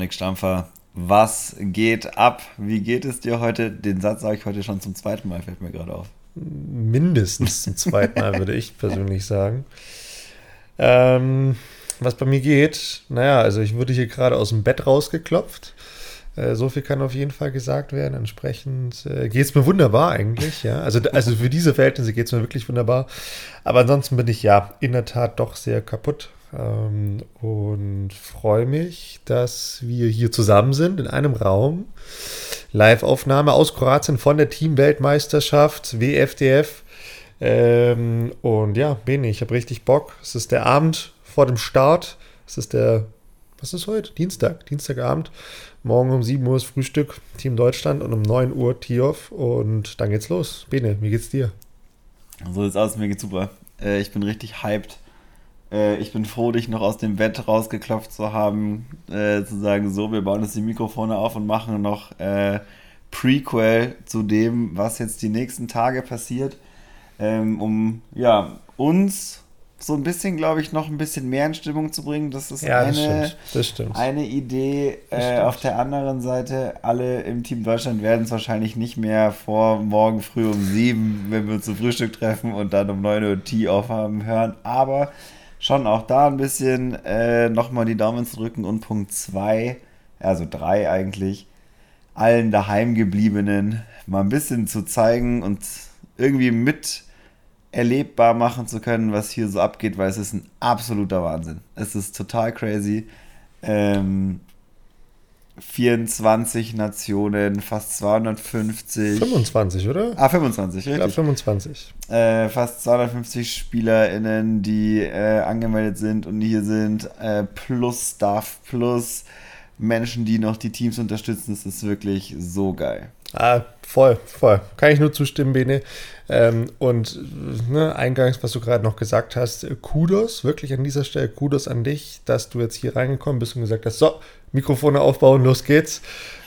Dominik Stampfer, was geht ab? Wie geht es dir heute? Den Satz sage ich heute schon zum zweiten Mal, fällt mir gerade auf. Mindestens zum zweiten Mal, würde ich persönlich sagen. Ähm, was bei mir geht, naja, also ich wurde hier gerade aus dem Bett rausgeklopft. Äh, so viel kann auf jeden Fall gesagt werden. Entsprechend äh, geht es mir wunderbar eigentlich, ja. Also, also für diese Verhältnisse geht es mir wirklich wunderbar. Aber ansonsten bin ich ja in der Tat doch sehr kaputt. Ähm, und freue mich, dass wir hier zusammen sind in einem Raum. Live-Aufnahme aus Kroatien von der Team-Weltmeisterschaft WFDF. Ähm, und ja, Bene, ich habe richtig Bock. Es ist der Abend vor dem Start. Es ist der, was ist heute? Dienstag, Dienstagabend. Morgen um 7 Uhr ist Frühstück, Team Deutschland und um 9 Uhr Tiof und dann geht's los. Bene, wie geht's dir? So sieht's aus, mir geht's super. Äh, ich bin richtig hyped. Äh, ich bin froh, dich noch aus dem Bett rausgeklopft zu haben, äh, zu sagen, so, wir bauen jetzt die Mikrofone auf und machen noch äh, Prequel zu dem, was jetzt die nächsten Tage passiert, ähm, um ja, uns so ein bisschen, glaube ich, noch ein bisschen mehr in Stimmung zu bringen. Das ist Ja, eine, das stimmt. Das stimmt. eine Idee. Äh, auf der anderen Seite, alle im Team Deutschland werden es wahrscheinlich nicht mehr vor morgen früh um sieben, wenn wir uns zum Frühstück treffen und dann um 9 Uhr Tee aufhaben, hören. Aber schon auch da ein bisschen äh, nochmal die Daumen zu drücken und Punkt 2, also 3 eigentlich, allen daheimgebliebenen mal ein bisschen zu zeigen und irgendwie mit erlebbar machen zu können, was hier so abgeht, weil es ist ein absoluter Wahnsinn. Es ist total crazy. Ähm, 24 Nationen, fast 250. 25, oder? Ah, 25, Ich glaube richtig. 25. Äh, fast 250 SpielerInnen, die äh, angemeldet sind und hier sind, äh, plus Staff, plus Menschen, die noch die Teams unterstützen. Das ist wirklich so geil. Ah, voll, voll. Kann ich nur zustimmen, Bene. Ähm, und ne, eingangs, was du gerade noch gesagt hast, Kudos, wirklich an dieser Stelle Kudos an dich, dass du jetzt hier reingekommen bist und gesagt hast, so, Mikrofone aufbauen, los geht's.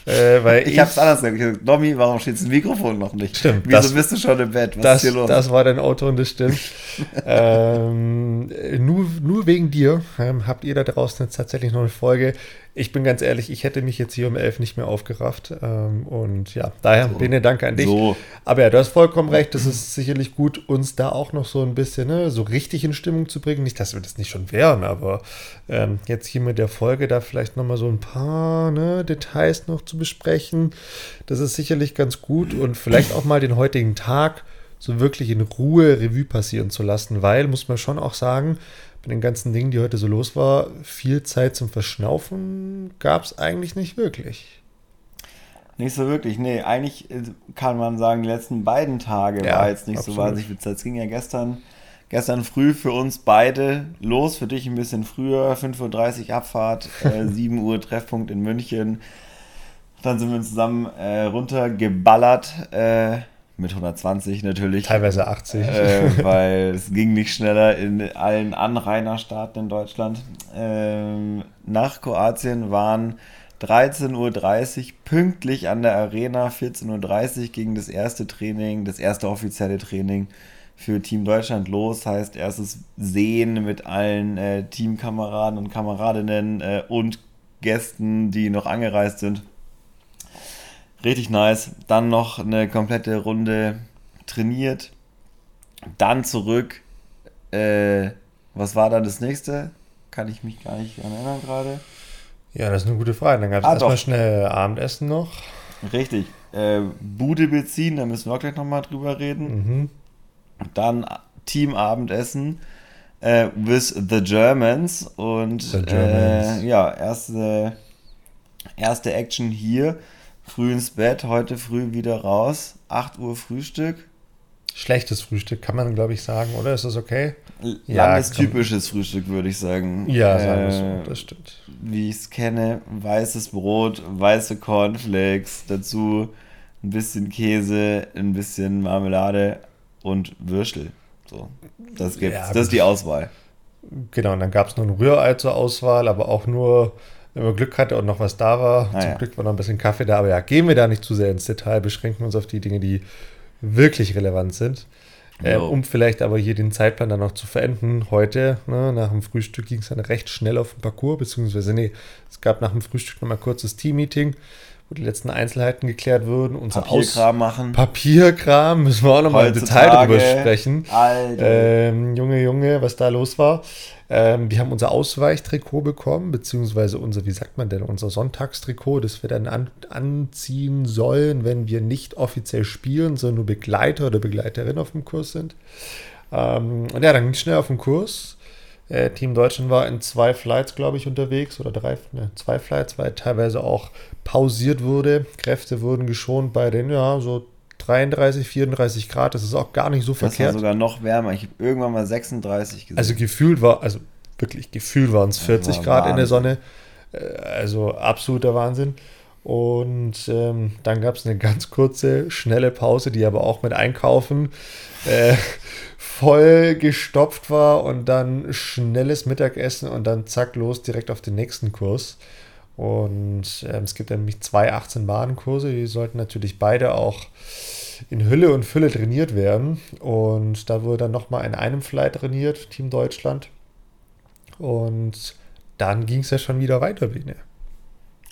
Äh, weil Ich, hab's anders gesagt. Ich Domi, warum steht das Mikrofon noch nicht? Stimmt, Wieso das- bist du schon im Bett? Was das, ist hier los? das war dein Auto und das stimmt. ähm, äh, nur, nur wegen dir ähm, habt ihr da draußen jetzt tatsächlich noch eine Folge. Ich bin ganz ehrlich, ich hätte mich jetzt hier um elf nicht mehr aufgerafft. Ähm, und ja, daher, So. Bene, danke an dich. So. Aber ja, du hast vollkommen recht. Das ist sicherlich gut, uns da auch noch so ein bisschen ne, so richtig in Stimmung zu bringen. Nicht, dass wir das nicht schon wären, aber ähm, jetzt hier mit der Folge da vielleicht nochmal so ein paar ne, Details noch zu besprechen. Das ist sicherlich ganz gut und vielleicht auch mal den heutigen Tag so wirklich in Ruhe Revue passieren zu lassen, weil, muss man schon auch sagen, bei den ganzen Dingen, die heute so los war, viel Zeit zum Verschnaufen gab es eigentlich nicht wirklich. Nicht so wirklich, nee. Eigentlich äh, kann man sagen, die letzten beiden Tage Ja, war jetzt nicht so absolut. wahnsinnig viel Zeit. Es ging ja gestern, gestern früh für uns beide los, für dich ein bisschen früher, 5.30 Uhr Abfahrt, äh, 7 Uhr Treffpunkt in München. Dann sind wir zusammen äh, runtergeballert, äh, mit 120 natürlich. Teilweise 80. äh, weil es ging nicht schneller in allen Anrainerstaaten in Deutschland. Ähm, nach Kroatien waren 13.30 Uhr pünktlich an der Arena, 14.30 Uhr ging das erste Training, das erste offizielle Training für Team Deutschland los. Heißt erstes Sehen mit allen äh, Teamkameraden und Kameradinnen äh, und Gästen, die noch angereist sind. Richtig nice. Dann noch eine komplette Runde trainiert. Dann zurück. Äh, was war dann das nächste? Kann ich mich gar nicht erinnern gerade. Ja, das ist eine gute Frage. Dann gab es Ah, erstmal schnell Abendessen noch. Richtig. Äh, Bude beziehen, da müssen wir auch gleich nochmal drüber reden. Mhm. Dann Teamabendessen äh, with the Germans. Und The Germans. Äh, ja, erste, erste Action hier. Früh ins Bett, heute früh wieder raus. 8 Uhr Frühstück. Schlechtes Frühstück, kann man, glaube ich, sagen, oder? Ist das okay? Ja, Ja, Langes komm. typisches Frühstück, würde ich sagen. Ja, sagen wir Äh, so. Das stimmt. wie ich es kenne, weißes Brot, weiße Cornflakes, dazu ein bisschen Käse, ein bisschen Marmelade und Würstel. So, das gibt's. Ja, das ist die Auswahl. Genau, und dann gab es noch ein Rührei zur Auswahl, aber auch nur, wenn man Glück hatte und noch was da war. Ah, Zum ja. Glück war noch ein bisschen Kaffee da, aber ja, gehen wir da nicht zu sehr ins Detail, beschränken uns auf die Dinge, die wirklich relevant sind. Äh, um vielleicht aber hier den Zeitplan dann noch zu verenden. Heute, ne, nach dem Frühstück, ging es dann recht schnell auf den Parcours, beziehungsweise, nee, es gab nach dem Frühstück nochmal kurzes Team-Meeting wo die letzten Einzelheiten geklärt würden. Unser Papierkram Aus machen. Papierkram, müssen wir auch nochmal im Detail drüber sprechen. Ähm, Junge, Junge, was da los war. Ähm, wir haben unser Ausweichtrikot bekommen, beziehungsweise unser, wie sagt man denn, unser Sonntagstrikot, das wir dann an, anziehen sollen, wenn wir nicht offiziell spielen, sondern nur Begleiter oder Begleiterin auf dem Kurs sind. Ähm, und ja, dann ging es schnell auf den Kurs. Äh, Team Deutschland war in zwei Flights, glaube ich, unterwegs oder drei, ne, zwei Flights, weil teilweise auch pausiert wurde. Kräfte wurden geschont bei den, ja, so 33, 34 Grad. Das ist auch gar nicht so das verkehrt. Das war sogar noch wärmer. Ich habe irgendwann mal 36 gesehen. Also gefühlt war, also wirklich gefühlt waren es 40 war Grad Wahnsinn. in der Sonne. Äh, also absoluter Wahnsinn. Und ähm, dann gab es eine ganz kurze, schnelle Pause, die aber auch mit Einkaufen äh, voll gestopft war und dann schnelles Mittagessen und dann zack los direkt auf den nächsten Kurs. Und ähm, es gibt nämlich zwei 18-Bahn-Kurse, die sollten natürlich beide auch in Hülle und Fülle trainiert werden. Und da wurde dann nochmal in einem Flight trainiert, Team Deutschland. Und dann ging es ja schon wieder weiter, Bene.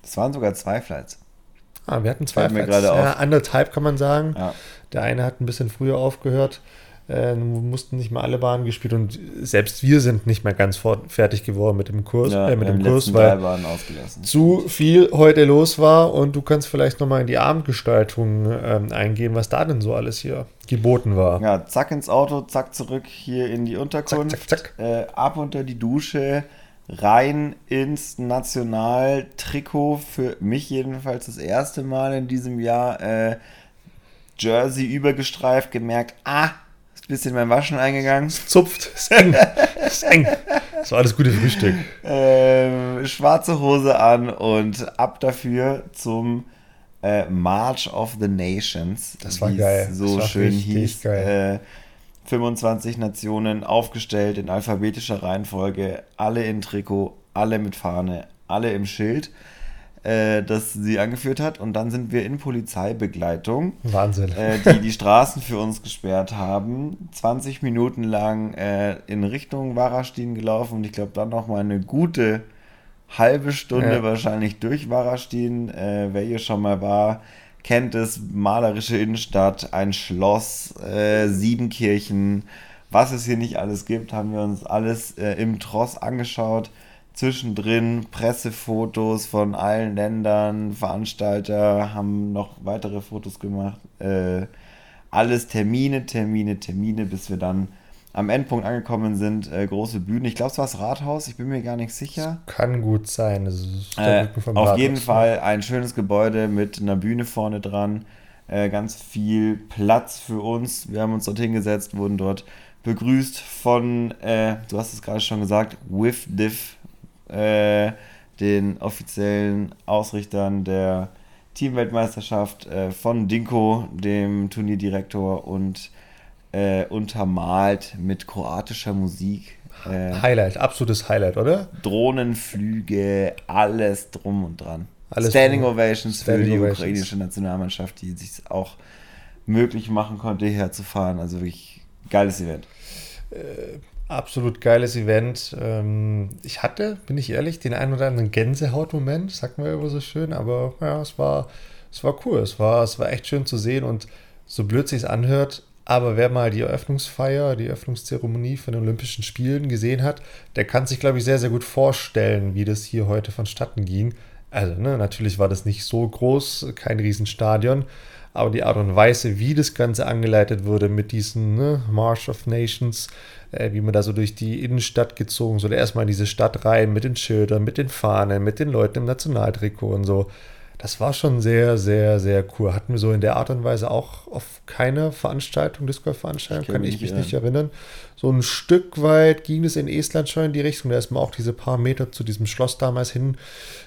Es waren sogar zwei Flights. Ah, wir hatten zwei Flights. Mir ja, anderthalb kann man sagen. Ja. Der eine hat ein bisschen früher aufgehört. Äh, mussten nicht mal alle Bahnen gespielt und selbst wir sind nicht mehr ganz fertig geworden mit dem Kurs, ja, äh, mit dem Kurs, weil zu viel heute los war und du kannst vielleicht nochmal in die Abendgestaltung ähm, eingehen, was da denn so alles hier geboten war. Ja, zack ins Auto, zack zurück hier in die Unterkunft, zack, zack, zack. Äh, ab unter die Dusche, rein ins Nationaltrikot, für mich jedenfalls das erste Mal in diesem Jahr, äh, Jersey übergestreift, gemerkt, ah, bisschen beim Waschen eingegangen. Zupft, ist eng. ist eng. Das war das gute Frühstück. Ähm, schwarze Hose an und ab dafür zum äh, March of the Nations. Das war geil. So war schön hieß. Geil. Äh, 25 Nationen aufgestellt in alphabetischer Reihenfolge, alle in Trikot, alle mit Fahne, alle im Schild äh, das sie angeführt hat. Und dann sind wir in Polizeibegleitung. Wahnsinn. Äh, die die Straßen für uns gesperrt haben. 20 Minuten lang äh, in Richtung Warastin gelaufen und ich glaube dann noch mal eine gute halbe Stunde ja. wahrscheinlich durch Warastin. Äh, wer hier schon mal war, kennt es. Malerische Innenstadt, ein Schloss, äh, sieben Kirchen. Was es hier nicht alles gibt, haben wir uns alles äh, im Tross angeschaut zwischendrin Pressefotos von allen Ländern, Veranstalter haben noch weitere Fotos gemacht. Äh, alles Termine, Termine, Termine, bis wir dann am Endpunkt angekommen sind. Äh, große Bühne. Ich glaube, es war das Rathaus, ich bin mir gar nicht sicher. Das kann gut sein. Äh, auf Rathaus, jeden ne? Fall ein schönes Gebäude mit einer Bühne vorne dran. Äh, ganz viel Platz für uns. Wir haben uns dort hingesetzt, wurden dort begrüßt von, äh, du hast es gerade schon gesagt, With Diff äh, den offiziellen Ausrichtern der Teamweltmeisterschaft äh, von Dinko, dem Turnierdirektor, und äh, untermalt mit kroatischer Musik. Äh, Highlight, absolutes Highlight, oder? Drohnenflüge, alles drum und dran. Alles Standing Ovations Standing für die Ovations. ukrainische Nationalmannschaft, die sich auch möglich machen konnte, hierher zu fahren. Also wirklich geiles Event. Äh, Absolut geiles Event. Ähm, ich hatte, bin ich ehrlich, den einen oder anderen Gänsehautmoment, sagt man immer so schön, aber ja, es war, es war cool. Es war, es war echt schön zu sehen und so blöd sich es anhört, aber wer mal die Eröffnungsfeier, die Eröffnungszeremonie von den Olympischen Spielen gesehen hat, der kann sich, glaube ich, sehr, sehr gut vorstellen, wie das hier heute vonstatten ging. Also, ne, natürlich war das nicht so groß, kein Riesenstadion, aber die Art und Weise, wie das Ganze angeleitet wurde mit diesen ne, March of Nations, äh, wie man da so durch die Innenstadt gezogen, so erstmal in diese Stadt rein mit den Schildern, mit den Fahnen, mit den Leuten im Nationaltrikot und so. Das war schon sehr, sehr, sehr cool. Hatten wir so in der Art und Weise auch auf keine Veranstaltung, Discord-Veranstaltung, kann ich mich ja. nicht erinnern. So ein Stück weit ging es in Estland schon in die Richtung. Da ist man auch diese paar Meter zu diesem Schloss damals hin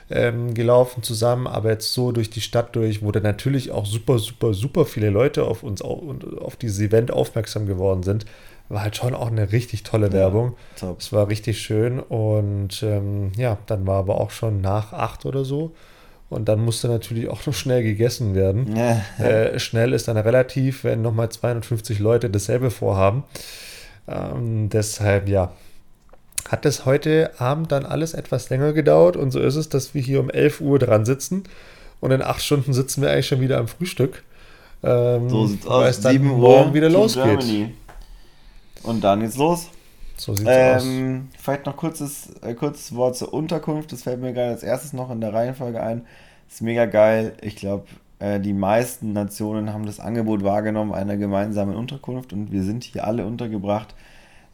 ähm, gelaufen zusammen. Aber jetzt so durch die Stadt durch, wo dann natürlich auch super, super, super viele Leute auf uns und auf dieses Event aufmerksam geworden sind war halt schon auch eine richtig tolle Werbung. Ja, es war richtig schön und ähm, ja, dann war aber auch schon nach acht oder so. Und dann musste natürlich auch noch schnell gegessen werden. äh, schnell ist dann relativ, wenn nochmal 250 Leute dasselbe vorhaben. Ähm, deshalb, ja, hat es heute Abend dann alles etwas länger gedauert. Und so ist es, dass wir hier um 11 Uhr dran sitzen. Und in acht Stunden sitzen wir eigentlich schon wieder am Frühstück. Ähm, so sieht's aus. Weil es dann morgen wieder losgeht. Germany. Und dann geht's los. So sieht's ähm, aus. Vielleicht noch kurzes, äh, kurzes Wort zur Unterkunft. Das fällt mir gerade als erstes noch in der Reihenfolge ein. ist mega geil. Ich glaube, äh, die meisten Nationen haben das Angebot wahrgenommen einer gemeinsamen Unterkunft und wir sind hier alle untergebracht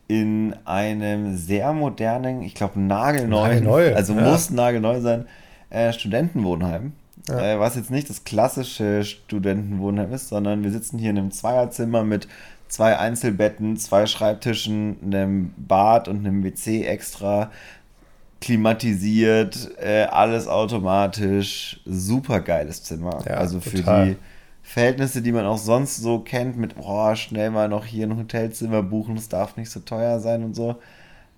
in einem sehr modernen, ich glaube nagelneuen, Nagelneu, also ja. muss nagelneu sein, äh, Studentenwohnheim. Ja. Äh, was jetzt nicht das klassische Studentenwohnheim ist, sondern wir sitzen hier in einem Zweierzimmer mit zwei Einzelbetten, zwei Schreibtischen, einem Bad und einem WC extra, klimatisiert, äh, alles automatisch, super geiles Zimmer. Ja, also für total. die Verhältnisse, die man auch sonst so kennt, mit boah, schnell mal noch hier ein Hotelzimmer buchen, es darf nicht so teuer sein und so.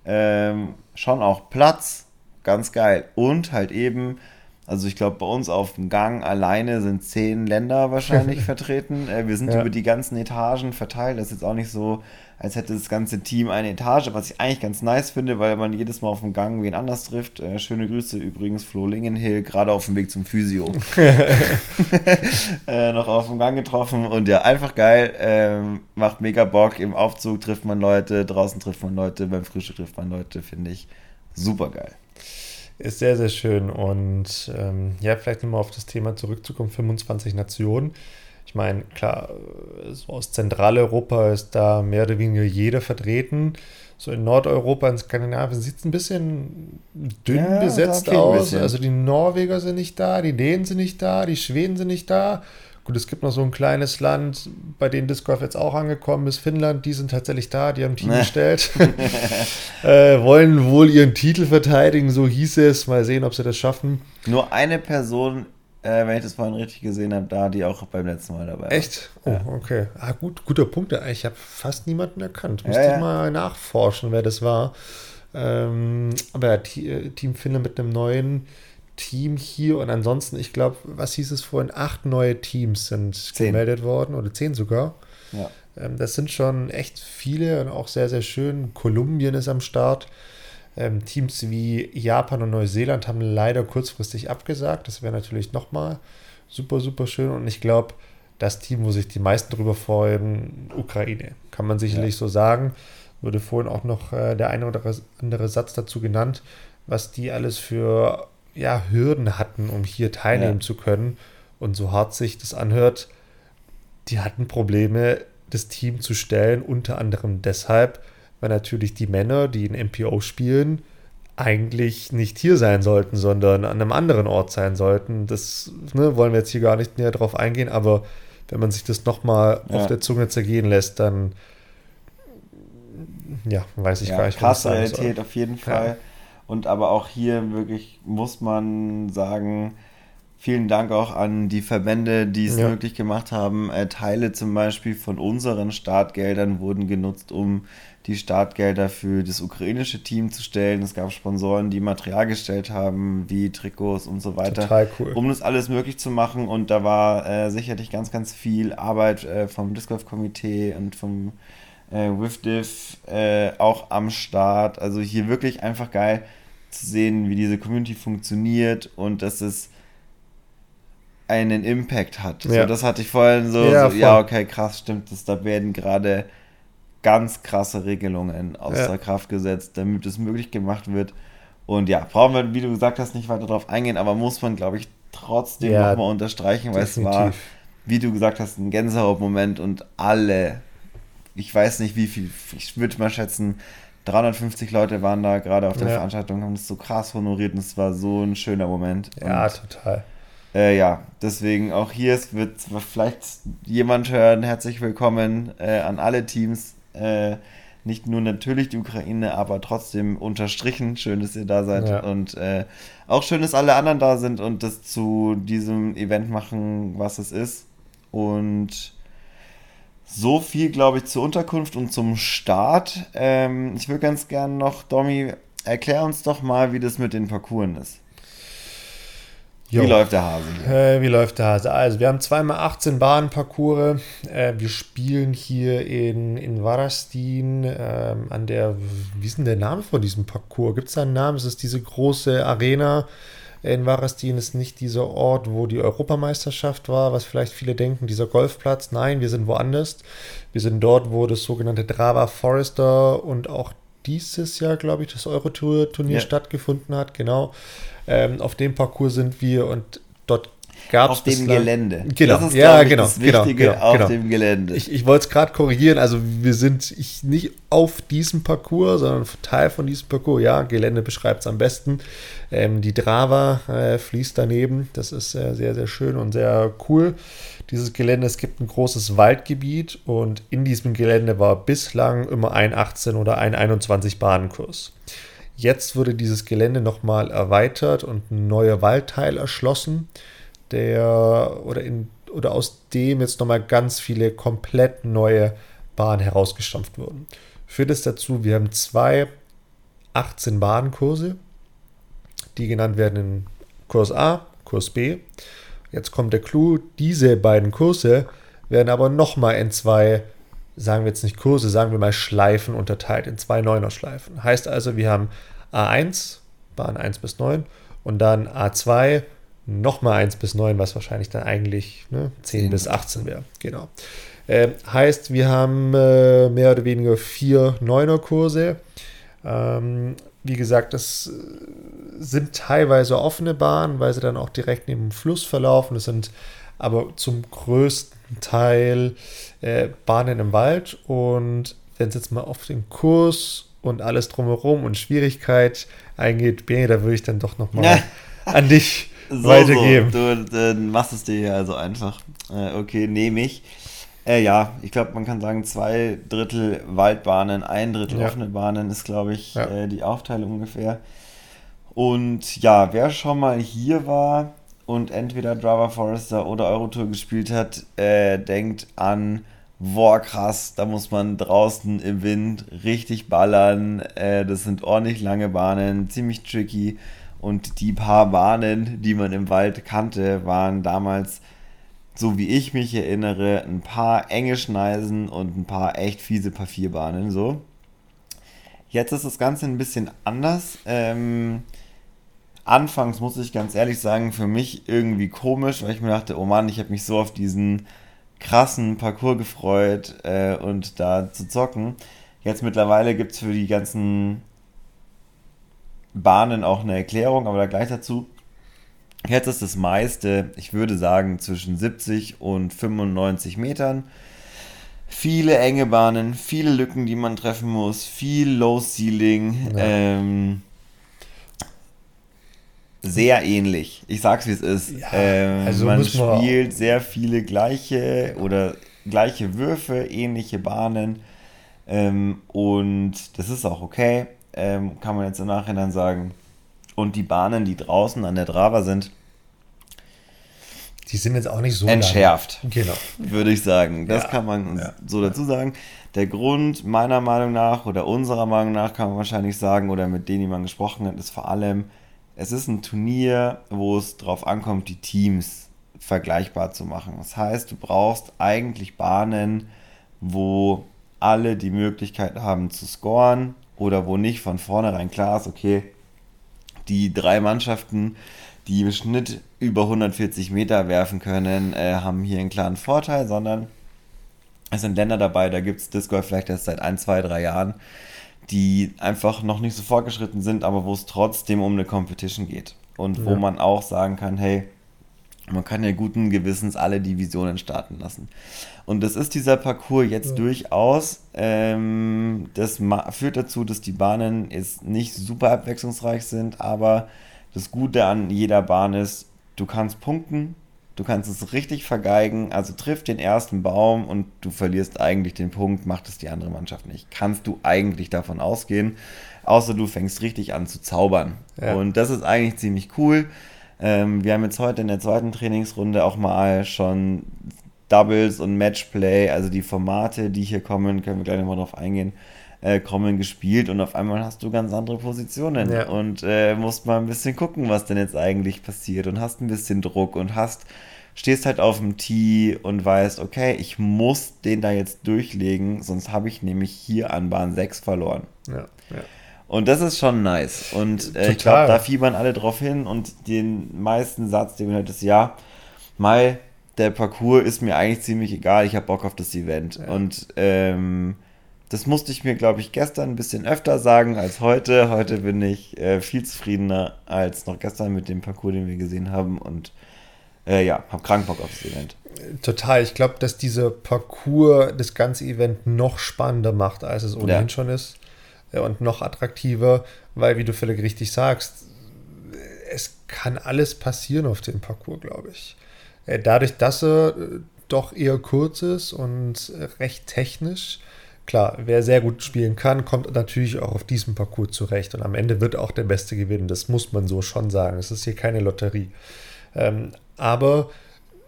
Ähm, schon auch Platz, ganz geil. Und halt eben also ich glaube, bei uns auf dem Gang alleine sind zehn Länder wahrscheinlich vertreten. Äh, wir sind ja. über die ganzen Etagen verteilt. Das ist jetzt auch nicht so, als hätte das ganze Team eine Etage, was ich eigentlich ganz nice finde, weil man jedes Mal auf dem Gang wen anders trifft. Äh, schöne Grüße übrigens, Flo Lingenhill, gerade auf dem Weg zum Physio. äh, noch auf dem Gang getroffen und ja, einfach geil. Ähm, macht mega Bock. Im Aufzug trifft man Leute, draußen trifft man Leute, beim Frühstück trifft man Leute, finde ich super geil. Ist sehr, sehr schön. Und ähm, ja, vielleicht nochmal auf das Thema zurückzukommen: 25 Nationen. Ich meine, klar, so aus Zentraleuropa ist da mehr oder weniger jeder vertreten. So in Nordeuropa, in Skandinavien sieht es ein bisschen dünn ja, besetzt aus. Also die Norweger sind nicht da, die Dänen sind nicht da, die Schweden sind nicht da. Gut, es gibt noch so ein kleines Land, bei dem Disc Golf jetzt auch angekommen ist, Finnland, die sind tatsächlich da, die haben ein Team gestellt. äh, wollen wohl ihren Titel verteidigen, so hieß es. Mal sehen, ob sie das schaffen. Nur eine Person, äh, wenn ich das vorhin richtig gesehen habe, da, die auch beim letzten Mal dabei war. Echt? Oh, ja. okay. Ah, gut, guter Punkt. Ich habe fast niemanden erkannt. Müsste ja, ja. mal nachforschen, wer das war. Ähm, aber äh, Team Finnland mit einem neuen Team hier und ansonsten, ich glaube, was hieß es vorhin? Acht neue Teams sind zehn. gemeldet worden oder zehn sogar. Ja. Ähm, das sind schon echt viele und auch sehr, sehr schön. Kolumbien ist am Start. Ähm, Teams wie Japan und Neuseeland haben leider kurzfristig abgesagt. Das wäre natürlich nochmal super, super schön. Und ich glaube, das Team, wo sich die meisten drüber freuen, Ukraine. Kann man sicherlich ja. so sagen. Wurde vorhin auch noch äh, der eine oder andere Satz dazu genannt, was die alles für ja, Hürden hatten, um hier teilnehmen ja. zu können. Und so hart sich das anhört, die hatten Probleme, das Team zu stellen, unter anderem deshalb, weil natürlich die Männer, die in MPO spielen, eigentlich nicht hier sein sollten, sondern an einem anderen Ort sein sollten. Das ne, wollen wir jetzt hier gar nicht näher drauf eingehen, aber wenn man sich das nochmal ja. auf der Zunge zergehen lässt, dann ja, weiß ich ja, gar nicht, was Realität auf jeden Fall. Ja. Und aber auch hier wirklich muss man sagen, vielen Dank auch an die Verbände, die es ja. möglich gemacht haben. Äh, Teile zum Beispiel von unseren Startgeldern wurden genutzt, um die Startgelder für das ukrainische Team zu stellen. Es gab Sponsoren, die Material gestellt haben, wie Trikots und so weiter. Total cool. Um das alles möglich zu machen. Und da war äh, sicherlich ganz, ganz viel Arbeit äh, vom Disc Golf Komitee und vom äh, WIFDIF äh, auch am Start. Also hier wirklich einfach geil zu sehen, wie diese Community funktioniert und dass es einen Impact hat. Ja. So, das hatte ich vorhin so, ja, so, ja okay, krass, stimmt das. Da werden gerade ganz krasse Regelungen außer ja. Kraft gesetzt, damit es möglich gemacht wird. Und ja, brauchen wir, wie du gesagt hast, nicht weiter darauf eingehen, aber muss man, glaube ich, trotzdem ja, nochmal unterstreichen, weil definitiv. es war, wie du gesagt hast, ein Gänsehautmoment und alle ich weiß nicht wie viel, ich würde mal schätzen, 350 Leute waren da gerade auf der ja. Veranstaltung, haben es so krass honoriert und es war so ein schöner Moment. Ja, und, total. Äh, ja, deswegen auch hier wird vielleicht jemand hören, herzlich willkommen äh, an alle Teams. Äh, nicht nur natürlich die Ukraine, aber trotzdem unterstrichen. Schön, dass ihr da seid. Ja. Und äh, auch schön, dass alle anderen da sind und das zu diesem Event machen, was es ist. Und so viel, glaube ich, zur Unterkunft und zum Start. Ähm, ich würde ganz gerne noch, Domi, erklär uns doch mal, wie das mit den Parcours ist. Jo. Wie läuft der Hase? Äh, wie läuft der Hase? Also, wir haben zweimal 18 Bahnparcours. Äh, wir spielen hier in, in Varastin ähm, an der, wie ist denn der Name von diesem Parcours? Gibt es da einen Namen? Es ist diese große Arena in Varastin, ist nicht dieser Ort, wo die Europameisterschaft war, was vielleicht viele denken, dieser Golfplatz. Nein, wir sind woanders. Wir sind dort, wo das sogenannte Drava Forester und auch dieses Jahr, glaube ich, das Eurotour-Turnier ja. stattgefunden hat. Genau. Ähm, auf dem Parcours sind wir und dort gab es. Auf dem Gelände. Genau, das ist, ja, genau. Das genau, Wichtige genau, auf genau. dem Gelände. Ich, ich wollte es gerade korrigieren. Also, wir sind ich, nicht auf diesem Parcours, sondern Teil von diesem Parcours. Ja, Gelände beschreibt es am besten. Ähm, die Drava äh, fließt daneben. Das ist äh, sehr, sehr schön und sehr cool. Dieses Gelände, es gibt ein großes Waldgebiet und in diesem Gelände war bislang immer ein 18 oder ein 21 Bahnenkurs. Jetzt wurde dieses Gelände nochmal erweitert und ein neuer Waldteil erschlossen, der oder, in, oder aus dem jetzt nochmal ganz viele komplett neue Bahnen herausgestampft wurden. Führt es dazu, wir haben zwei 18 Bahnkurse, die genannt werden in Kurs A, Kurs B. Jetzt kommt der Clou, diese beiden Kurse werden aber nochmal in zwei sagen wir jetzt nicht Kurse, sagen wir mal Schleifen unterteilt in zwei Neuner-Schleifen. Heißt also, wir haben A1, Bahn 1 bis 9 und dann A2 nochmal 1 bis 9, was wahrscheinlich dann eigentlich ne, 10 mhm. bis 18 wäre. Genau. Äh, heißt, wir haben äh, mehr oder weniger vier Neuner-Kurse. Ähm, wie gesagt, das äh, sind teilweise offene Bahnen, weil sie dann auch direkt neben dem Fluss verlaufen. Das sind aber zum größten Teil äh, Bahnen im Wald. Und wenn es jetzt mal auf den Kurs und alles drumherum und Schwierigkeit eingeht, Bene, da würde ich dann doch nochmal an dich so, weitergeben. So. Du, du machst es dir ja also einfach. Äh, okay, nehme ich. Äh, ja, ich glaube, man kann sagen, zwei Drittel Waldbahnen, ein Drittel ja. offene Bahnen ist, glaube ich, ja. äh, die Aufteilung ungefähr. Und ja, wer schon mal hier war, und entweder Driver Forester oder Eurotour gespielt hat, äh, denkt an, boah krass, da muss man draußen im Wind richtig ballern. Äh, das sind ordentlich lange Bahnen, ziemlich tricky. Und die paar Bahnen, die man im Wald kannte, waren damals, so wie ich mich erinnere, ein paar enge Schneisen und ein paar echt fiese Papierbahnen. So. Jetzt ist das Ganze ein bisschen anders. Ähm, anfangs, muss ich ganz ehrlich sagen, für mich irgendwie komisch, weil ich mir dachte, oh Mann, ich habe mich so auf diesen krassen Parcours gefreut äh, und da zu zocken. Jetzt mittlerweile gibt es für die ganzen Bahnen auch eine Erklärung, aber da gleich dazu. Jetzt ist das meiste, ich würde sagen, zwischen 70 und 95 Metern. Viele enge Bahnen, viele Lücken, die man treffen muss, viel Low Ceiling. Ja. Ähm, sehr ähnlich. Ich sag's wie es ist. Ja, ähm, also man spielt sehr viele gleiche oder gleiche Würfe, ähnliche Bahnen. Ähm, und das ist auch okay. Ähm, kann man jetzt im Nachhinein sagen. Und die Bahnen, die draußen an der Drava sind, die sind jetzt auch nicht so entschärft. Lang. Genau. Würde ich sagen. Das ja, kann man ja, so dazu sagen. Der Grund meiner Meinung nach oder unserer Meinung nach kann man wahrscheinlich sagen, oder mit denen, die man gesprochen hat, ist vor allem, es ist ein Turnier, wo es darauf ankommt, die Teams vergleichbar zu machen. Das heißt, du brauchst eigentlich Bahnen, wo alle die Möglichkeit haben zu scoren oder wo nicht von vornherein klar ist, okay, die drei Mannschaften, die im Schnitt über 140 Meter werfen können, äh, haben hier einen klaren Vorteil, sondern es sind Länder dabei, da gibt es Disc Golf vielleicht erst seit ein, zwei, drei Jahren die einfach noch nicht so fortgeschritten sind, aber wo es trotzdem um eine Competition geht. Und wo ja. man auch sagen kann, hey, man kann ja guten Gewissens alle Divisionen starten lassen. Und das ist dieser Parcours jetzt ja. durchaus. Ähm, das führt dazu, dass die Bahnen jetzt nicht super abwechslungsreich sind, aber das Gute an jeder Bahn ist, du kannst punkten, Du kannst es richtig vergeigen, also triff den ersten Baum und du verlierst eigentlich den Punkt, macht es die andere Mannschaft nicht. Kannst du eigentlich davon ausgehen, außer du fängst richtig an zu zaubern. Ja. Und das ist eigentlich ziemlich cool. Ähm, wir haben jetzt heute in der zweiten Trainingsrunde auch mal schon Doubles und Matchplay, also die Formate, die hier kommen, können wir gleich nochmal drauf eingehen, äh, kommen gespielt und auf einmal hast du ganz andere Positionen Ja. und äh, musst mal ein bisschen gucken, was denn jetzt eigentlich passiert und hast ein bisschen Druck und hast stehst halt auf dem Tee und weißt, okay, ich muss den da jetzt durchlegen, sonst habe ich nämlich hier an Bahn 6 verloren. Ja, ja. Und das ist schon nice. Und äh, ich glaube, da fiebern alle drauf hin und den meisten Satz, den man hört, ist ja, Mai, der Parcours ist mir eigentlich ziemlich egal, ich habe Bock auf das Event. Ja. Und ähm, das musste ich mir, glaube ich, gestern ein bisschen öfter sagen als heute. Heute bin ich äh, viel zufriedener als noch gestern mit dem Parcours, den wir gesehen haben. Und äh, ja, habe krank Bock auf das Event. Total. Ich glaube, dass dieser Parcours das ganze Event noch spannender macht, als es ohnehin Ja. schon ist. Und noch attraktiver, weil, wie du völlig richtig sagst, es kann alles passieren auf dem Parcours, glaube ich. Äh, Dadurch, dass er äh, doch eher kurz ist und recht technisch. Klar, wer sehr gut spielen kann, kommt natürlich auch auf diesem Parcours zurecht. Und am Ende wird auch der Beste gewinnen. Das muss man so schon sagen. Es ist hier keine Lotterie. Ähm, aber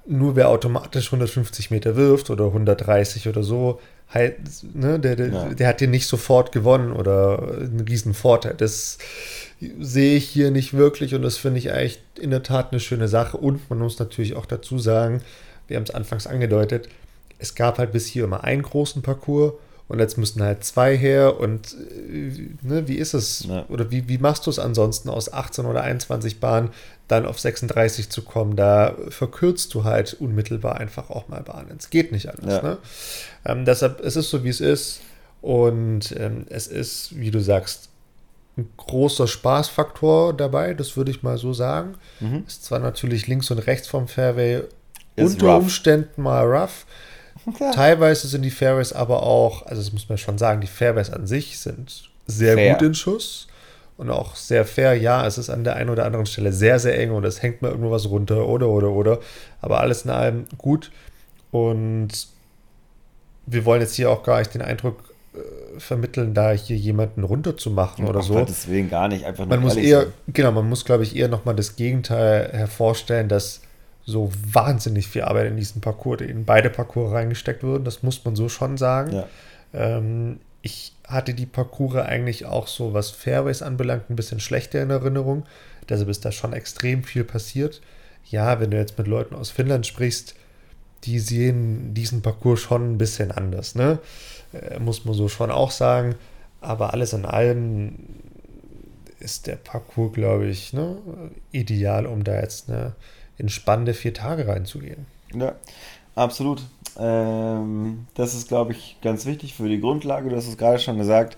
nur wer automatisch 150 Meter wirft oder 130 oder so, halt, ne, der, der, Ja. der hat hier nicht sofort gewonnen oder einen riesen Vorteil. Das sehe ich hier nicht wirklich und das finde ich eigentlich in der Tat eine schöne Sache. Und man muss natürlich auch dazu sagen, wir haben es anfangs angedeutet, es gab halt bis hier immer einen großen Parcours und jetzt müssen halt zwei her und äh, ne, wie ist es? Ja. Oder wie, wie machst du es ansonsten aus 18 oder 21 Bahnen dann auf 36 zu kommen? Da verkürzt du halt unmittelbar einfach auch mal Bahnen. Es geht nicht anders. Ja. Ne? Ähm, deshalb, es ist so, wie es ist und ähm, es ist, wie du sagst, ein großer Spaßfaktor dabei, das würde ich mal so sagen. Mhm. Ist zwar natürlich links und rechts vom Fairway Ist unter rough. Umständen mal rough. Ja. Teilweise sind die Fairways aber auch, also das muss man schon sagen, die Fairways an sich sind sehr Fair. gut in Schuss und auch sehr fair. Ja, es ist an der einen oder anderen Stelle sehr, sehr eng und es hängt mal irgendwo was runter oder, oder, oder. Aber alles in allem gut und wir wollen jetzt hier auch gar nicht den Eindruck äh, vermitteln, da hier jemanden runterzumachen oder Ach, so. Willen gar nicht. Einfach nur Man muss eher, sein. genau, man muss, glaube ich, eher nochmal das Gegenteil hervorstellen, dass so wahnsinnig viel Arbeit in diesen Parcours, in beide Parcours reingesteckt wurden. Das muss man so schon sagen. Ja. Ähm, ich hatte die Parcours eigentlich auch so, was Fairways anbelangt, ein bisschen schlechter in Erinnerung. Deshalb ist da schon extrem viel passiert. Ja, wenn du jetzt mit Leuten aus Finnland sprichst, die sehen diesen Parcours schon ein bisschen anders, ne? Äh, muss man so schon auch sagen. Aber alles in allem ist der Parcours, glaube ich, ne, ideal, um da jetzt eine entspannende vier Tage reinzugehen. Ja, absolut. Ähm, das ist, glaube ich, ganz wichtig für die Grundlage. Du hast es gerade schon gesagt.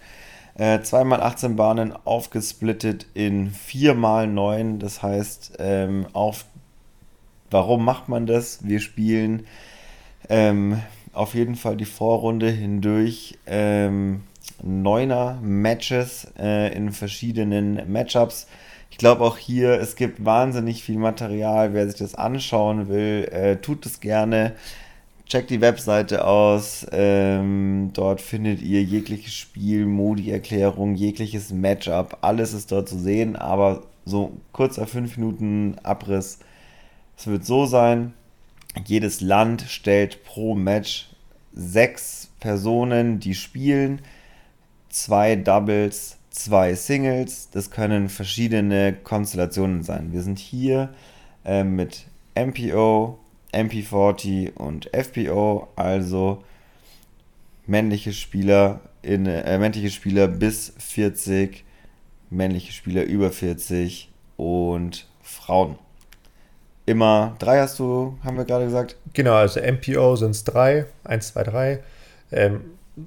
Äh, zweimal 18 Bahnen aufgesplittet in viermal 9. Das heißt, ähm, auf warum macht man das? Wir spielen ähm, auf jeden Fall die Vorrunde hindurch ähm, neuner Matches äh, in verschiedenen Matchups. Ich glaube auch hier, es gibt wahnsinnig viel Material. Wer sich das anschauen will, äh, tut es gerne. Checkt die Webseite aus. Ähm, dort findet ihr jegliches Spiel, Modi-Erklärung, jegliches Matchup. Alles ist dort zu sehen. Aber so kurzer 5 Minuten Abriss. Es wird so sein, jedes Land stellt pro Match sechs Personen, die spielen, zwei Doubles, zwei Singles. Das können verschiedene Konstellationen sein. Wir sind hier äh, mit MPO, MP40 und FPO, also männliche Spieler, in, äh, männliche Spieler bis 40, männliche Spieler über 40 und Frauen. Immer drei hast du, haben wir gerade gesagt. Genau, also MPO sind es drei, eins, zwei, drei. Ähm,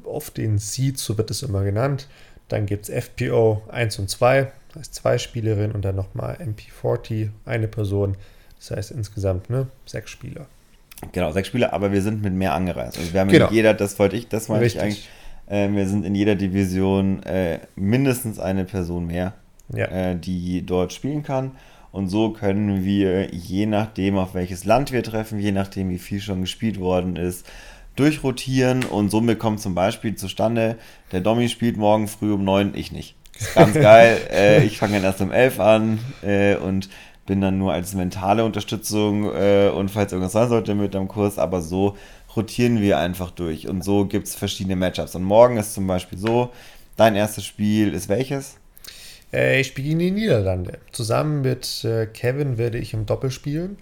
auf den Seeds, so wird es immer genannt. Dann gibt es FPO 1 und 2, das heißt zwei Spielerinnen und dann nochmal MP40, eine Person. Das heißt insgesamt ne, sechs Spieler. Genau, sechs Spieler, aber wir sind mit mehr angereist. Also wir haben Genau. in jeder, das wollte ich, das meinte ich eigentlich. Äh, wir sind in jeder Division äh, mindestens eine Person mehr, Ja, äh, die dort spielen kann. Und so können wir, je nachdem, auf welches Land wir treffen, je nachdem, wie viel schon gespielt worden ist, durchrotieren. Und somit kommt zum Beispiel zustande, der Domi spielt morgen früh um neun, ich nicht. Ist ganz geil. äh, ich fange dann erst um elf an äh, und bin dann nur als mentale Unterstützung äh, und falls irgendwas sein sollte mit am Kurs, aber so rotieren wir einfach durch und so gibt es verschiedene Matchups. Und morgen ist zum Beispiel so, Dein erstes Spiel ist welches? Äh, ich spiele gegen die Niederlande. Zusammen mit äh, Kevin werde ich im Doppel spielen.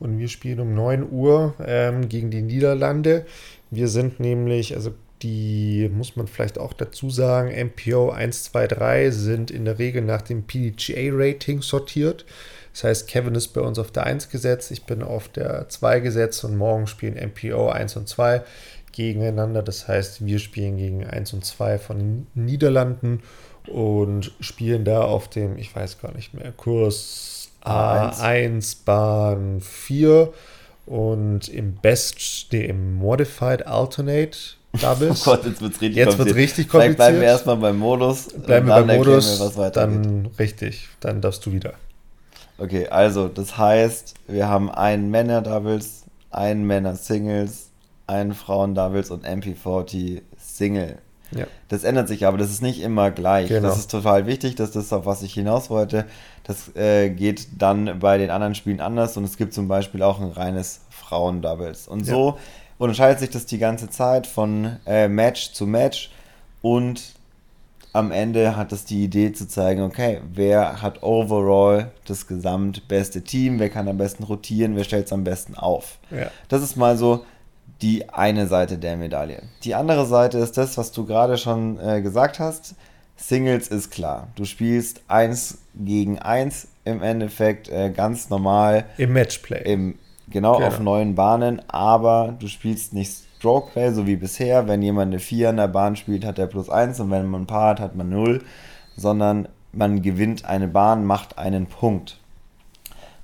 Und wir spielen um 9 Uhr ähm, gegen die Niederlande. Wir sind nämlich, also die muss man vielleicht auch dazu sagen, MPO 1, 2, 3 sind in der Regel nach dem PDGA-Rating sortiert. Das heißt, Kevin ist bei uns auf der 1 gesetzt, ich bin auf der 2 gesetzt und morgen spielen MPO 1 und 2 gegeneinander. Das heißt, wir spielen gegen 1 und 2 von den Niederlanden und spielen da auf dem, ich weiß gar nicht mehr, Kurs A1, Bahn 4 und im Best, nee, im Modified Alternate Doubles. Oh Gott, jetzt wird es richtig Jetzt wird's richtig kompliziert. Vielleicht bleiben wir erstmal beim Modus. Bleiben wir dann beim Modus, wir, was dann richtig, dann darfst du wieder. Okay, also das heißt, wir haben einen Männer-Doubles, einen Männer-Singles, einen Frauen-Doubles und MP40 Single. Ja. Das ändert sich aber, das ist nicht immer gleich. Genau. Das ist total wichtig, dass das, auf was ich hinaus wollte, das äh, geht dann bei den anderen Spielen anders und es gibt zum Beispiel auch ein reines Frauen-Doubles. Und Ja. so unterscheidet sich das die ganze Zeit von äh, Match zu Match und am Ende hat es die Idee zu zeigen, okay, wer hat overall das gesamtbeste Team, wer kann am besten rotieren, wer stellt es am besten auf. Ja. Das ist mal so die eine Seite der Medaille. Die andere Seite ist das, was du gerade schon äh, gesagt hast. Singles ist klar. Du spielst eins gegen eins im Endeffekt äh, ganz normal Im Matchplay. im, genau, Genau. auf neuen Bahnen, aber du spielst nicht Strokeplay, so wie bisher. Wenn jemand eine 4 an der Bahn spielt, hat er plus 1 und wenn man ein Paar hat, hat man 0, sondern man gewinnt eine Bahn, macht einen Punkt.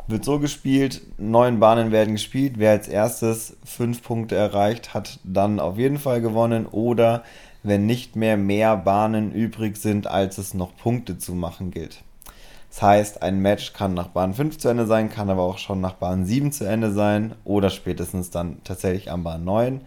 Wird so gespielt, neun Bahnen werden gespielt. Wer als erstes fünf Punkte erreicht, hat dann auf jeden Fall gewonnen. Oder wenn nicht mehr mehr Bahnen übrig sind, als es noch Punkte zu machen gilt. Das heißt, ein Match kann nach Bahn 5 zu Ende sein, kann aber auch schon nach Bahn 7 zu Ende sein oder spätestens dann tatsächlich am Bahn 9.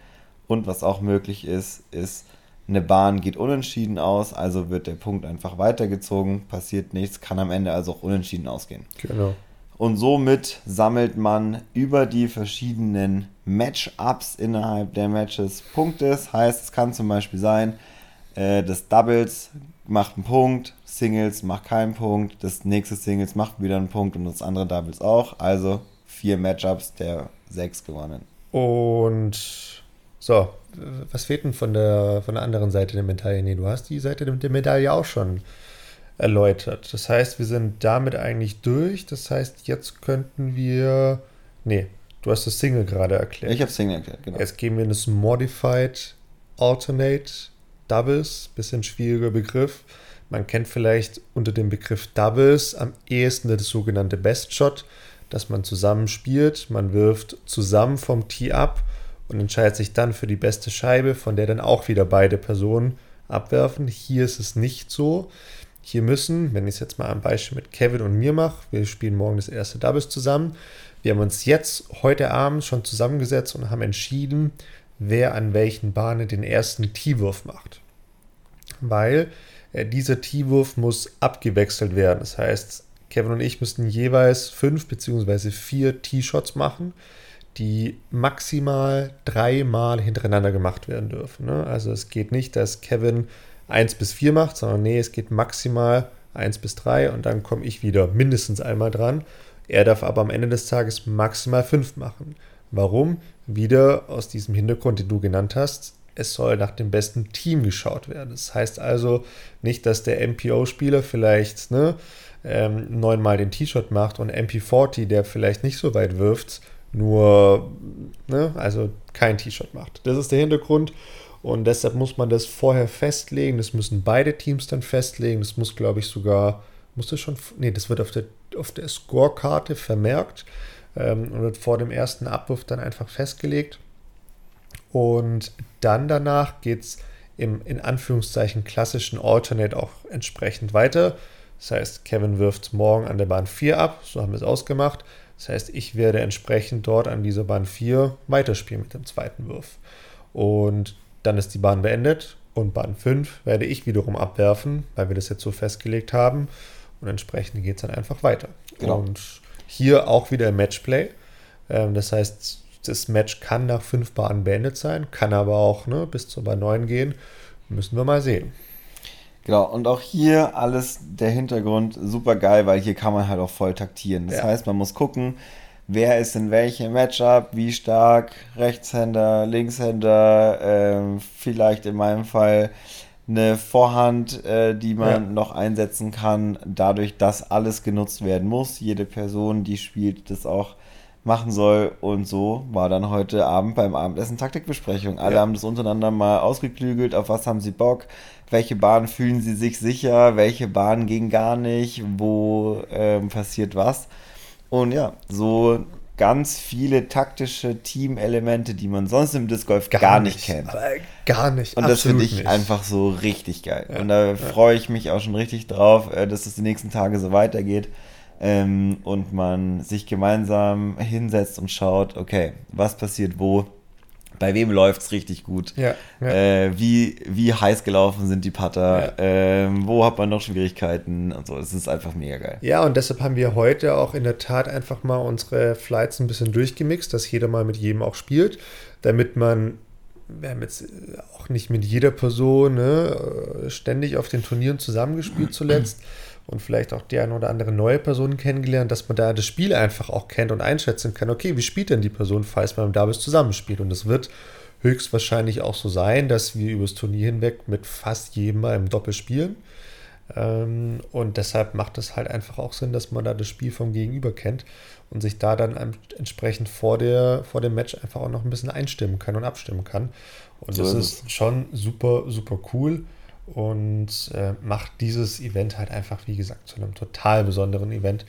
Und was auch möglich ist, ist, eine Bahn geht unentschieden aus, also wird der Punkt einfach weitergezogen, passiert nichts, kann am Ende also auch unentschieden ausgehen. Genau. Und somit sammelt man über die verschiedenen Matchups innerhalb der Matches Punkte. Das heißt, es kann zum Beispiel sein, äh, das Doubles macht einen Punkt, Singles macht keinen Punkt, das nächste Singles macht wieder einen Punkt und das andere Doubles auch. Also vier Matchups der sechs gewonnen. Und so, was fehlt denn von der, von der anderen Seite der Medaille? Nee, du hast die Seite der- der Medaille auch schon erläutert. Das heißt, wir sind damit eigentlich durch. Das heißt, jetzt könnten wir. Nee, du hast das Single gerade erklärt. Ich habe Single erklärt, genau. Jetzt gehen wir in das Modified Alternate Doubles. Bisschen schwieriger Begriff. Man kennt vielleicht unter dem Begriff Doubles am ehesten das sogenannte Best Shot, dass man zusammen spielt. Man wirft zusammen vom Tee ab und entscheidet sich dann für die beste Scheibe, von der dann auch wieder beide Personen abwerfen. Hier ist es nicht so. Hier müssen, wenn ich es jetzt mal am Beispiel mit Kevin und mir mache, wir spielen morgen das erste Doubles zusammen. Wir haben uns jetzt heute Abend schon zusammengesetzt und haben entschieden, wer an welchen Bahnen den ersten Tee-Wurf macht. Weil äh, dieser Tee-Wurf muss abgewechselt werden. Das heißt, Kevin und ich müssten jeweils fünf bzw. vier Tee-Shots machen, die maximal dreimal hintereinander gemacht werden dürfen. Ne? Also es geht nicht, dass Kevin 1 bis 4 macht, sondern nee, es geht maximal 1 bis 3 und dann komme ich wieder mindestens einmal dran. Er darf aber am Ende des Tages maximal 5 machen. Warum? Wieder aus diesem Hintergrund, den du genannt hast. Es soll nach dem besten Team geschaut werden. Das heißt also nicht, dass der MPO-Spieler vielleicht ne, ähm, neunmal den T-Shirt macht und MP40, der vielleicht nicht so weit wirft, nur, ne, also kein T-Shirt macht. Das ist der Hintergrund. Und deshalb muss man das vorher festlegen. Das müssen beide Teams dann festlegen. Das muss, glaube ich, sogar, muss das schon, nee, das wird auf der, auf der Scorekarte vermerkt ähm, und wird vor dem ersten Abwurf dann einfach festgelegt. Und dann danach geht es im in Anführungszeichen klassischen Alternate auch entsprechend weiter. Das heißt, Kevin wirft morgen an der Bahn 4 ab, so haben wir es ausgemacht. Das heißt, ich werde entsprechend dort an dieser Bahn 4 weiterspielen mit dem zweiten Wurf. Und dann ist die Bahn beendet und Bahn 5 werde ich wiederum abwerfen, weil wir das jetzt so festgelegt haben. Und entsprechend geht es dann einfach weiter. Genau. Und hier auch wieder Matchplay. Ähm, das heißt, das Match kann nach fünf Bahnen beendet sein, kann aber auch ne, bis zur Bahn 9 gehen. Müssen wir mal sehen. Genau, und auch hier alles der Hintergrund super geil, weil hier kann man halt auch voll taktieren. Das Ja. heißt, man muss gucken, wer ist in welchem Matchup, wie stark, Rechtshänder, Linkshänder, ähm, vielleicht in meinem Fall eine Vorhand, äh, die man Ja. noch einsetzen kann, dadurch, dass alles genutzt werden muss. Jede Person, die spielt, das auch machen soll. Und so war dann heute Abend beim Abendessen Taktikbesprechung. Alle Ja. haben das untereinander mal ausgeklügelt, auf was haben sie Bock, welche Bahnen fühlen sie sich sicher, welche Bahnen gehen gar nicht, wo ähm, passiert was. Und ja, so ganz viele taktische Teamelemente, die man sonst im Disc Golf gar, nicht kennt. Aber gar nicht. Und das finde ich nicht. einfach so richtig geil. Ja, und da ja. freue ich mich auch schon richtig drauf, äh, dass es die nächsten Tage so weitergeht. Ähm, und man sich gemeinsam hinsetzt und schaut, okay, was passiert wo, bei wem läuft es richtig gut, Ja, ja. Äh, wie, wie heiß gelaufen sind die Putter, Ja. ähm, wo hat man noch Schwierigkeiten und so. Es ist einfach mega geil. Ja, und deshalb haben wir heute auch in der Tat einfach mal unsere Flights ein bisschen durchgemixt, dass jeder mal mit jedem auch spielt, damit man, wir haben jetzt auch nicht mit jeder Person ne, äh, ständig auf den Turnieren zusammengespielt zuletzt und vielleicht auch die eine oder andere neue Person kennengelernt, dass man da das Spiel einfach auch kennt und einschätzen kann, okay, wie spielt denn die Person, falls man da bis zusammenspielt. Und es wird höchstwahrscheinlich auch so sein, dass wir übers Turnier hinweg mit fast jedem mal im Doppel spielen. Ähm, und deshalb macht es halt einfach auch Sinn, dass man da das Spiel vom Gegenüber kennt und sich da dann an- entsprechend vor, der, vor dem Match einfach auch noch ein bisschen einstimmen kann und abstimmen kann. Und So das ist ist schon super, super cool und äh, macht dieses Event halt einfach, wie gesagt, zu einem total besonderen Event.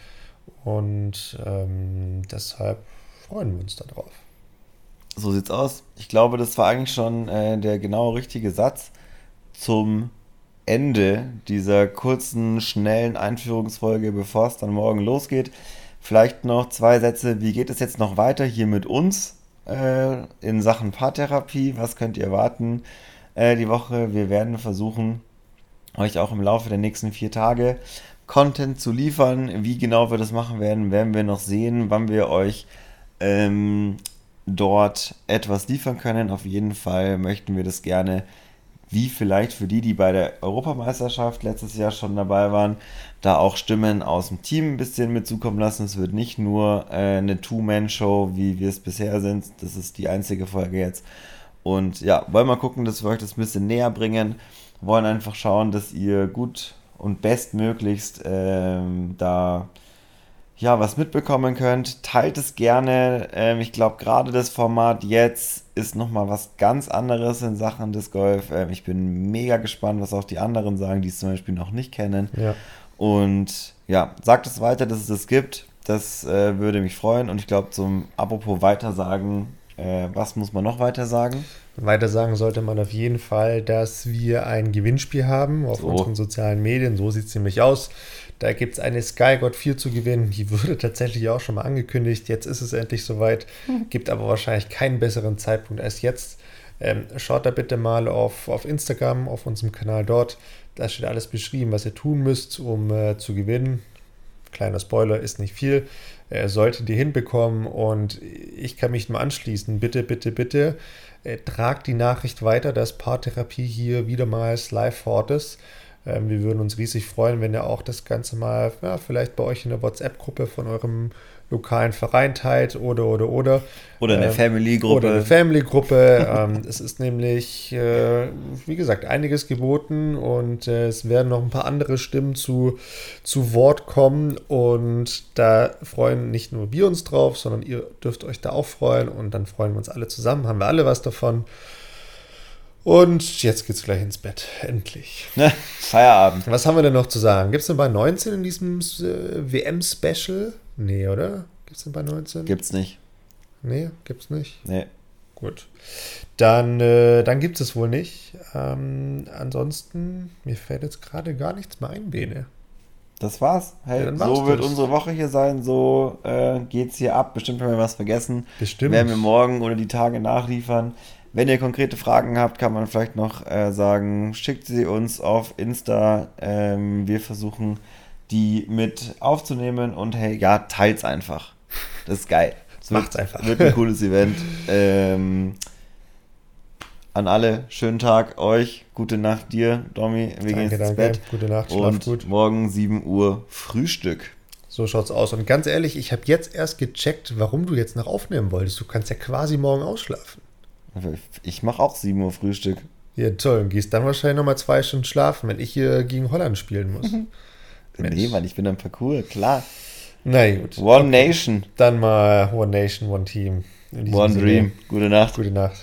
Und ähm, deshalb freuen wir uns darauf. So sieht's aus. Ich glaube, das war eigentlich schon äh, der genau richtige Satz zum Ende dieser kurzen, schnellen Einführungsfolge, bevor es dann morgen losgeht. Vielleicht noch zwei Sätze. Wie geht es jetzt noch weiter hier mit uns äh, in Sachen Paartherapie? Was könnt ihr erwarten äh, die Woche? Wir werden versuchen, euch auch im Laufe der nächsten vier Tage Content zu liefern. Wie genau wir das machen werden, werden wir noch sehen, wann wir euch ähm, dort etwas liefern können. Auf jeden Fall möchten wir das gerne, wie vielleicht für die, die bei der Europameisterschaft letztes Jahr schon dabei waren, da auch Stimmen aus dem Team ein bisschen mit zukommen lassen. Es wird nicht nur äh, eine Two-Man-Show, wie wir es bisher sind. Das ist die einzige Folge jetzt. Und ja, wollen mal gucken, dass wir euch das ein bisschen näher bringen. Wollen einfach schauen, dass ihr gut und bestmöglichst ähm, da ja, was mitbekommen könnt. Teilt es gerne. Ähm, ich glaube, gerade das Format jetzt ist nochmal was ganz anderes in Sachen des Golf. Ähm, ich bin mega gespannt, was auch die anderen sagen, die es zum Beispiel noch nicht kennen. Ja. Und ja, sagt es weiter, dass es das gibt. Das äh, würde mich freuen. Und ich glaube, zum apropos Weitersagen, äh, was muss man noch weiter sagen? Weiter sagen sollte man auf jeden Fall, dass wir ein Gewinnspiel haben auf So. unseren sozialen Medien. So sieht es nämlich aus. Da gibt es eine Sky God 4 zu gewinnen. Die wurde tatsächlich auch schon mal angekündigt. Jetzt ist es endlich soweit. Gibt aber wahrscheinlich keinen besseren Zeitpunkt als jetzt. Ähm, schaut da bitte mal auf, auf Instagram, auf unserem Kanal dort. Da steht alles beschrieben, was ihr tun müsst, um äh, zu gewinnen. Kleiner Spoiler, ist nicht viel. Äh, solltet ihr hinbekommen und ich kann mich nur anschließen. Bitte, bitte, bitte äh, tragt die Nachricht weiter, dass Paartherapie hier wiedermals live vor Ort ist. Ähm, wir würden uns riesig freuen, wenn ihr auch das Ganze mal ja, vielleicht bei euch in der WhatsApp-Gruppe von eurem lokalen Verein teilt oder oder oder. Oder eine Ähm, Family-Gruppe. Oder eine Family-Gruppe. ähm, es ist nämlich, äh, wie gesagt, einiges geboten und äh, es werden noch ein paar andere Stimmen zu, zu Wort kommen und da freuen nicht nur wir uns drauf, sondern ihr dürft euch da auch freuen und dann freuen wir uns alle zusammen, haben wir alle was davon. Und jetzt geht's gleich ins Bett. Endlich. Feierabend. Was haben wir denn noch zu sagen? Gibt es denn bei 19 in diesem äh, WM-Special? Nee, oder? Gibt es denn bei 19? Gibt's nicht. Nee, gibt's nicht. Nee. Gut. Dann, äh, dann gibt es wohl nicht. Ähm, ansonsten, mir fällt jetzt gerade gar nichts mehr ein, Bene. Das war's. Hey, Ja, so wird das. unsere Woche hier sein. So äh, geht's hier ab. Bestimmt haben wir was vergessen. Bestimmt. Werden wir morgen oder die Tage nachliefern. Wenn ihr konkrete Fragen habt, kann man vielleicht noch äh, sagen, schickt sie uns auf Insta. Ähm, wir versuchen, die mit aufzunehmen und hey, ja, teilt's einfach. Das ist geil. Es Macht's einfach. Wird ein cooles Event. Ähm, an alle, schönen Tag euch, gute Nacht dir, Domi, wir gehen Danke, jetzt ins danke. Bett. Gute Nacht, schlaf Und gut. morgen 7 Uhr Frühstück. So schaut's aus. Und ganz ehrlich, ich habe jetzt erst gecheckt, warum du jetzt noch aufnehmen wolltest. Du kannst ja quasi morgen ausschlafen. Ich mache auch 7 Uhr Frühstück. Ja, toll. Und gehst dann wahrscheinlich nochmal zwei Stunden schlafen, wenn ich hier gegen Holland spielen muss. Mensch. Nee, Mann, ich bin am Parcours, klar. Na gut. One Nation, Dann mal One Nation, One Team. One Sinne, Dream. Gute Nacht. Gute Nacht.